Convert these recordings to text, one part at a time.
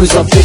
who's up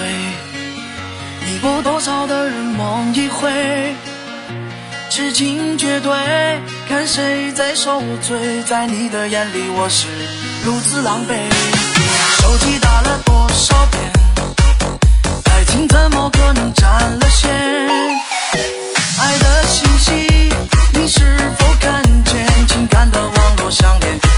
醉，迷过多少的人梦一回，痴情绝对，看谁在受罪，在你的眼里我是如此狼狈。手机打了多少遍，爱情怎么可能占了线？爱的信息你是否看见？情感的网络相连。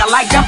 I like that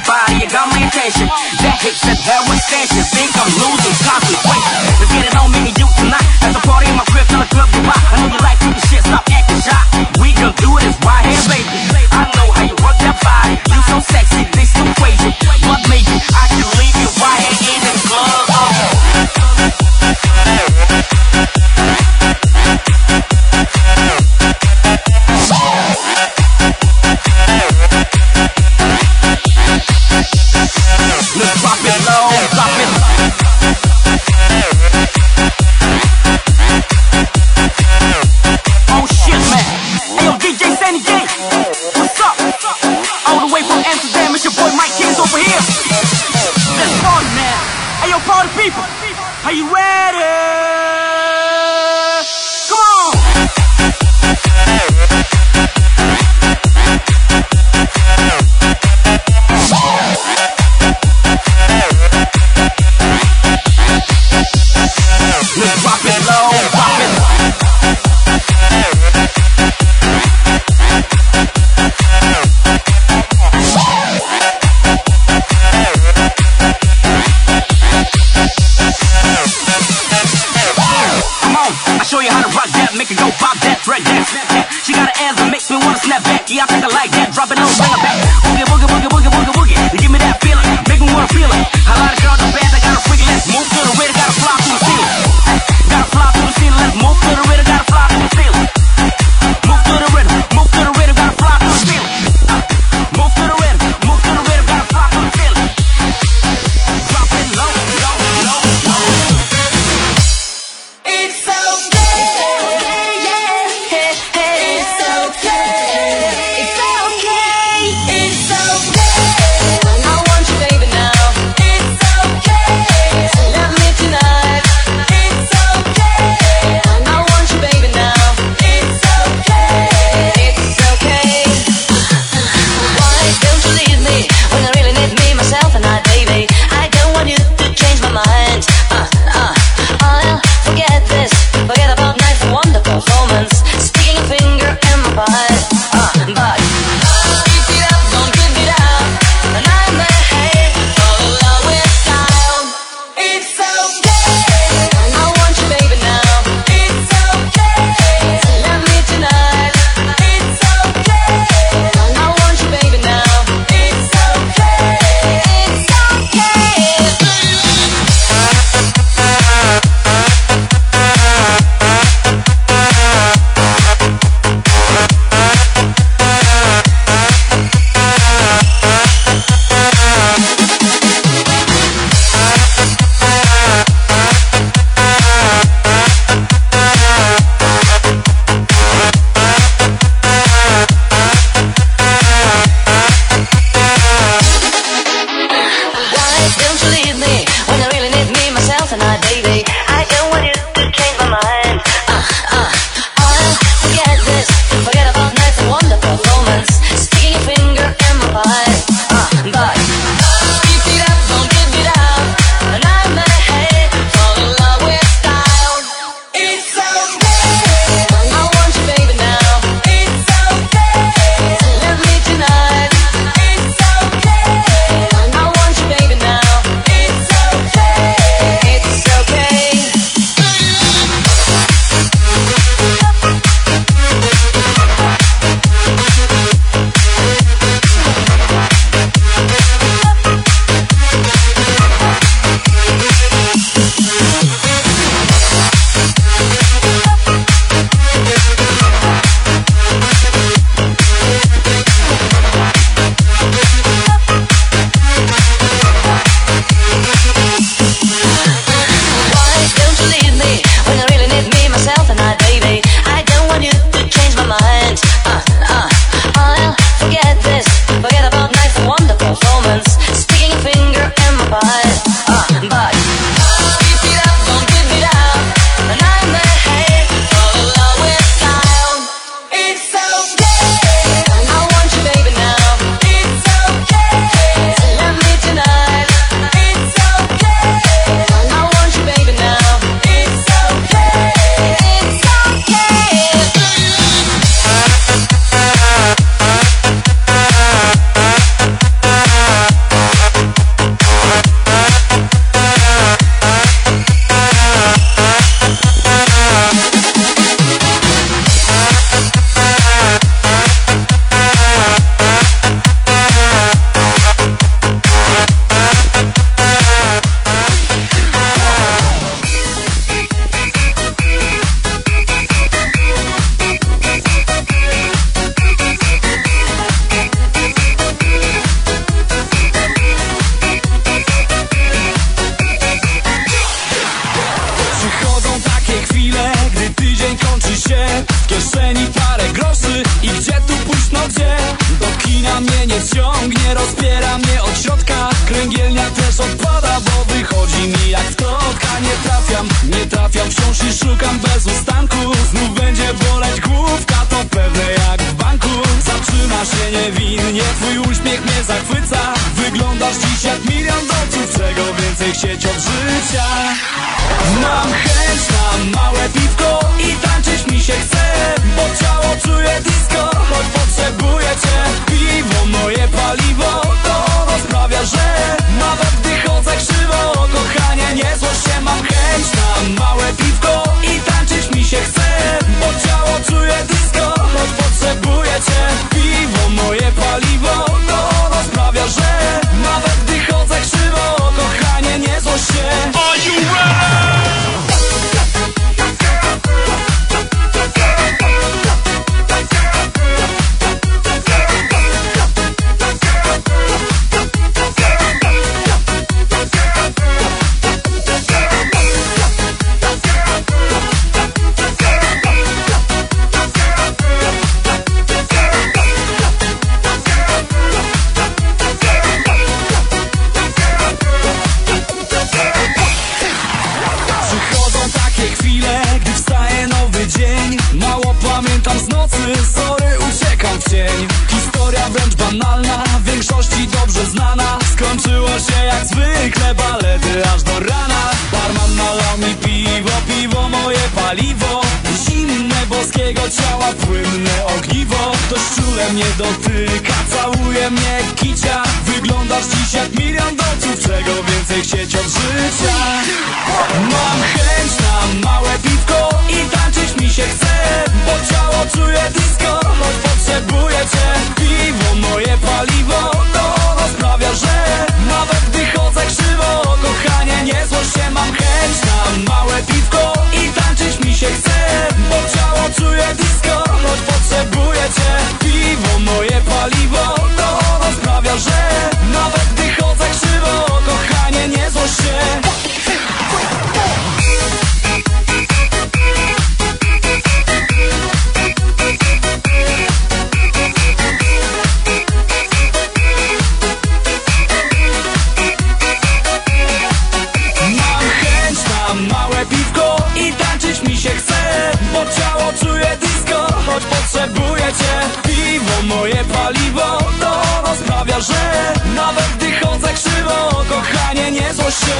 potrzebuję cię. Piwo, moje paliwo To ono sprawia, że Nawet gdy chodzę krzywo Kochanie, nie złość się.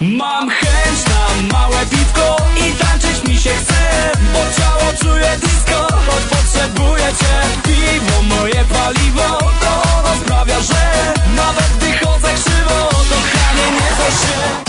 Mam chęć na małe piwko I tańczyć mi się chce Bo ciało czuję disco Choć potrzebuję cię. Piwo, moje paliwo To ono sprawia, że Nawet gdy chodzę krzywo Kochanie, nie złość się.